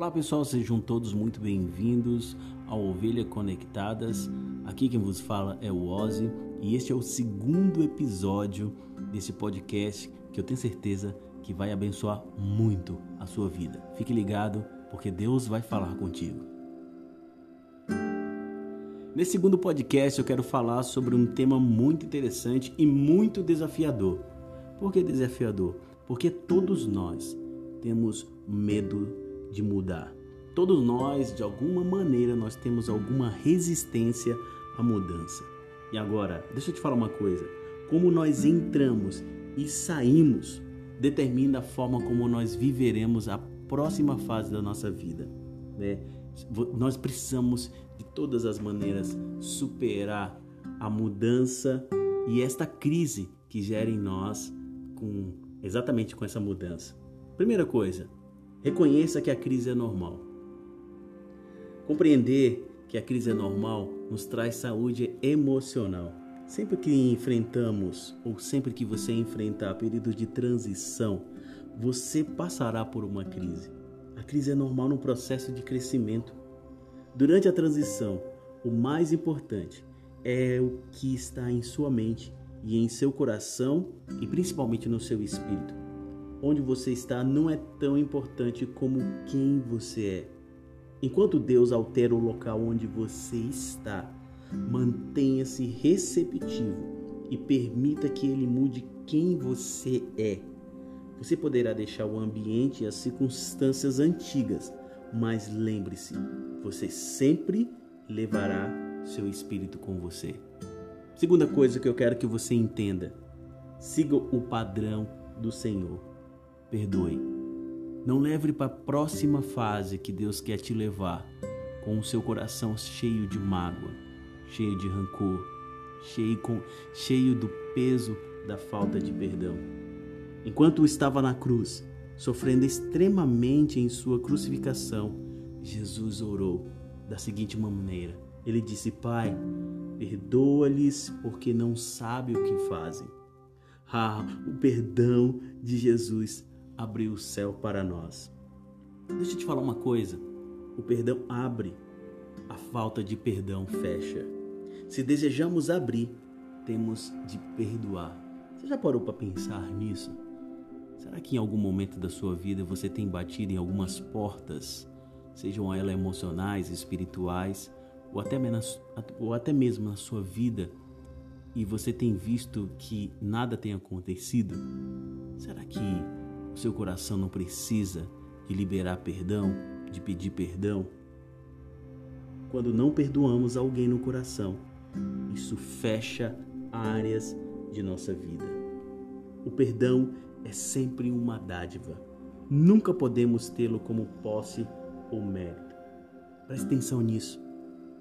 Olá pessoal, sejam todos muito bem-vindos ao Ovelha Conectadas. Aqui quem vos fala é o Ozzy e este é o segundo episódio desse podcast que eu tenho certeza que vai abençoar muito a sua vida. Fique ligado porque Deus vai falar contigo. Nesse segundo podcast eu quero falar sobre um tema muito interessante e muito desafiador. Por que desafiador? Porque todos nós temos medo de mudar. Todos nós, de alguma maneira, nós temos alguma resistência à mudança. E agora, deixa eu te falar uma coisa. Como nós entramos e saímos determina a forma como nós viveremos a próxima fase da nossa vida. Né? Nós precisamos, de todas as maneiras, superar a mudança e esta crise que gera em nós com exatamente com essa mudança. Primeira coisa, reconheça que a crise é normal. Compreender que a crise é normal nos traz saúde emocional. Sempre que enfrentamos ou sempre que você enfrentar períodos de transição, você passará por uma crise. A crise é normal no processo de crescimento. Durante a transição, o mais importante é o que está em sua mente e em seu coração e principalmente no seu espírito. Onde você está não é tão importante como quem você é. Enquanto Deus altera o local onde você está, mantenha-se receptivo e permita que Ele mude quem você é. Você poderá deixar o ambiente e as circunstâncias antigas, mas lembre-se, você sempre levará seu espírito com você. Segunda coisa que eu quero que você entenda: siga o padrão do Senhor. Perdoe. Não leve para a próxima fase que Deus quer te levar com o seu coração cheio de mágoa, cheio de rancor, cheio, com, cheio do peso da falta de perdão. Enquanto estava na cruz, sofrendo extremamente em sua crucificação, Jesus orou da seguinte maneira: Ele disse, Pai, Perdoa-lhes porque não sabem o que fazem. Ah, o perdão de Jesus abriu o céu para nós. Deixa eu te falar uma coisa. O perdão abre, a falta de perdão fecha. Se desejamos abrir, temos de perdoar. Você já parou para pensar nisso? Será que em algum momento da sua vida você tem batido em algumas portas, sejam elas emocionais, espirituais, ou até, menos, ou até mesmo na sua vida e você tem visto que nada tem acontecido? Será que seu coração não precisa de liberar perdão, de pedir perdão? Quando não perdoamos alguém no coração, isso fecha áreas de nossa vida. O perdão é sempre uma dádiva. Nunca podemos tê-lo como posse ou mérito. Preste atenção nisso.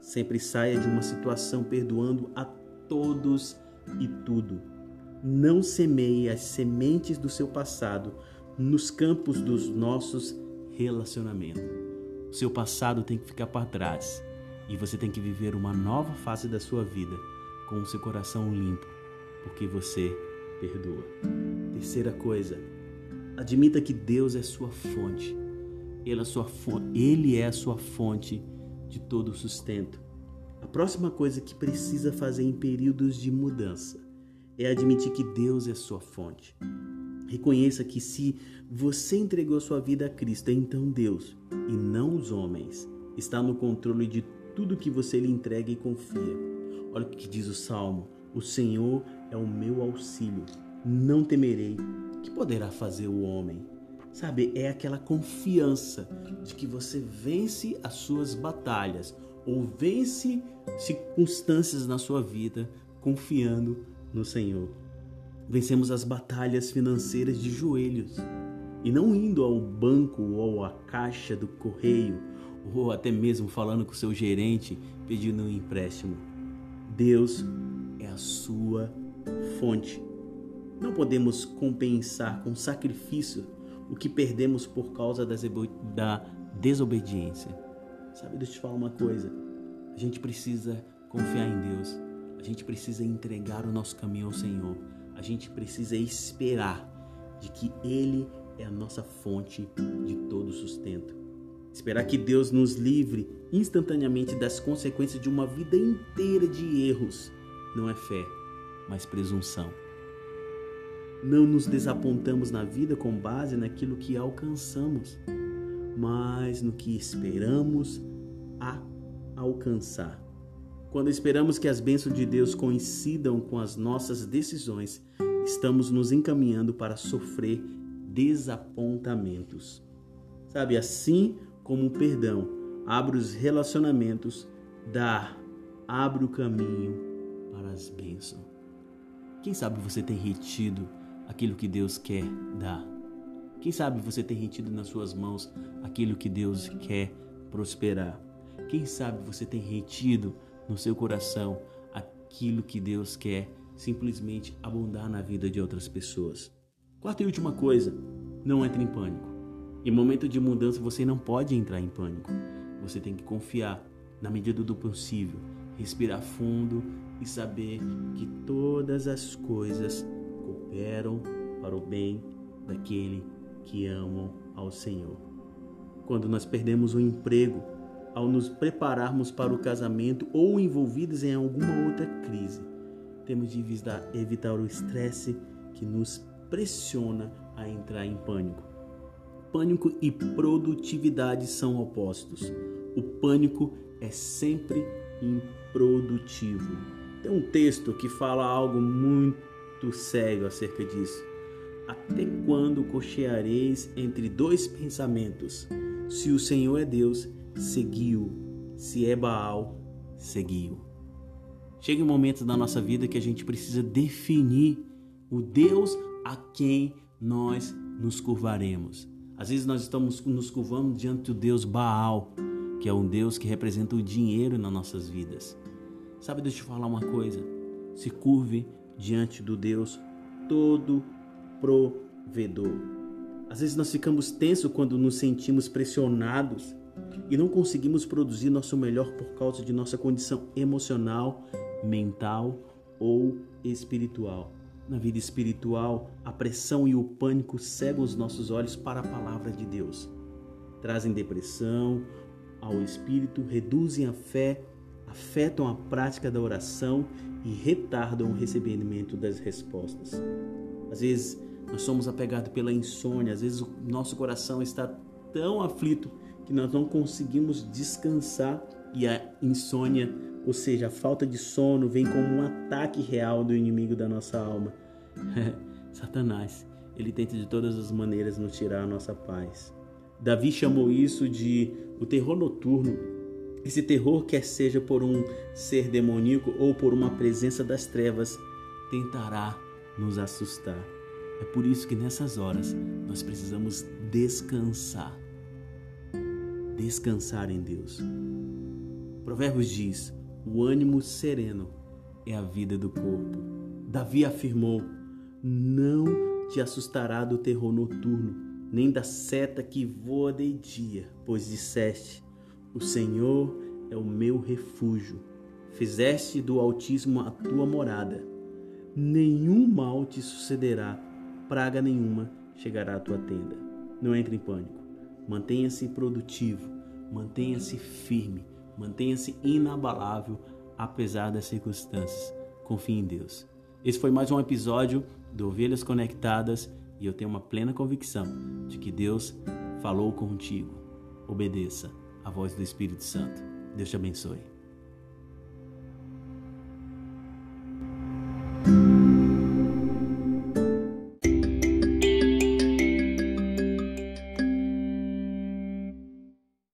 Sempre saia de uma situação perdoando a todos e tudo. Não semeie as sementes do seu passado nos campos dos nossos relacionamentos. O seu passado tem que ficar para trás e você tem que viver uma nova fase da sua vida com o seu coração limpo, porque você perdoa. Terceira coisa, admita que Deus é sua fonte. Ele é, sua ele é a sua fonte de todo o sustento. A próxima coisa que precisa fazer em períodos de mudança é admitir que Deus é sua fonte. Reconheça que se você entregou sua vida a Cristo, então Deus, e não os homens, está no controle de tudo que você lhe entrega e confia. Olha o que diz o Salmo: O Senhor é o meu auxílio, não temerei. Que poderá fazer o homem? Sabe, é aquela confiança de que você vence as suas batalhas ou vence circunstâncias na sua vida confiando no Senhor. Vencemos as batalhas financeiras de joelhos e não indo ao banco ou à caixa do correio ou até mesmo falando com seu gerente pedindo um empréstimo. Deus é a sua fonte. Não podemos compensar com sacrifício o que perdemos por causa da desobediência. Sabe, deixa eu te falar uma coisa. A gente precisa confiar em Deus. A gente precisa entregar o nosso caminho ao Senhor. A gente precisa esperar de que Ele é a nossa fonte de todo sustento. Esperar que Deus nos livre instantaneamente das consequências de uma vida inteira de erros não é fé, mas presunção. Não nos desapontamos na vida com base naquilo que alcançamos, mas no que esperamos a alcançar. Quando esperamos que as bênçãos de Deus coincidam com as nossas decisões, estamos nos encaminhando para sofrer desapontamentos. Sabe, assim como o perdão abre os relacionamentos, dá, abre o caminho para as bênçãos. Quem sabe você tem retido aquilo que Deus quer dar? Quem sabe você tem retido nas suas mãos aquilo que Deus quer prosperar? Quem sabe você tem retido no seu coração aquilo que Deus quer simplesmente abundar na vida de outras pessoas? Quarta e última coisa, não entre em pânico. Em momento de mudança você não pode entrar em pânico. Você tem que confiar na medida do possível, respirar fundo e saber que todas as coisas cooperam para o bem daquele que amam ao Senhor. Quando nós perdemos o emprego, ao nos prepararmos para o casamento ou envolvidos em alguma outra crise, temos de evitar o estresse que nos pressiona a entrar em pânico. Pânico e produtividade são opostos. O pânico é sempre improdutivo. Tem um texto que fala algo muito sério acerca disso. Até quando cocheareis entre dois pensamentos? Se o Senhor é Deus, seguiu. Se é Baal, seguiu. Chega um momento da nossa vida que a gente precisa definir o Deus a quem nós nos curvaremos. Às vezes nós estamos nos curvando diante do Deus Baal, que é um Deus que representa o dinheiro nas nossas vidas. Sabe, deixa eu te falar uma coisa. Se curve diante do Deus todo provedor. Às vezes nós ficamos tensos quando nos sentimos pressionados e não conseguimos produzir nosso melhor por causa de nossa condição emocional, mental ou espiritual na vida espiritual, a pressão e o pânico cegam os nossos olhos para a palavra de Deus. Trazem depressão ao espírito, reduzem a fé, afetam a prática da oração e retardam o recebimento das respostas. Às vezes, nós somos apegados pela insônia, às vezes o nosso coração está tão aflito que nós não conseguimos descansar e a insônia ou seja, a falta de sono vem como um ataque real do inimigo da nossa alma. Satanás, ele tenta de todas as maneiras nos tirar a nossa paz. Davi chamou isso de o terror noturno. Esse terror, quer seja por um ser demoníaco ou por uma presença das trevas, tentará nos assustar. É por isso que nessas horas nós precisamos descansar. Descansar em Deus. Provérbios diz: o ânimo sereno é a vida do corpo. Davi afirmou: Não te assustará do terror noturno, nem da seta que voa de dia, pois disseste: O Senhor é o meu refúgio. Fizeste do Altíssimo a tua morada. Nenhum mal te sucederá, praga nenhuma chegará à tua tenda. Não entre em pânico. Mantenha-se produtivo, mantenha-se firme Mantenha-se inabalável apesar das circunstâncias. Confie em Deus. Esse foi mais um episódio do Ovelhas Conectadas e eu tenho uma plena convicção de que Deus falou contigo. Obedeça a voz do Espírito Santo. Deus te abençoe.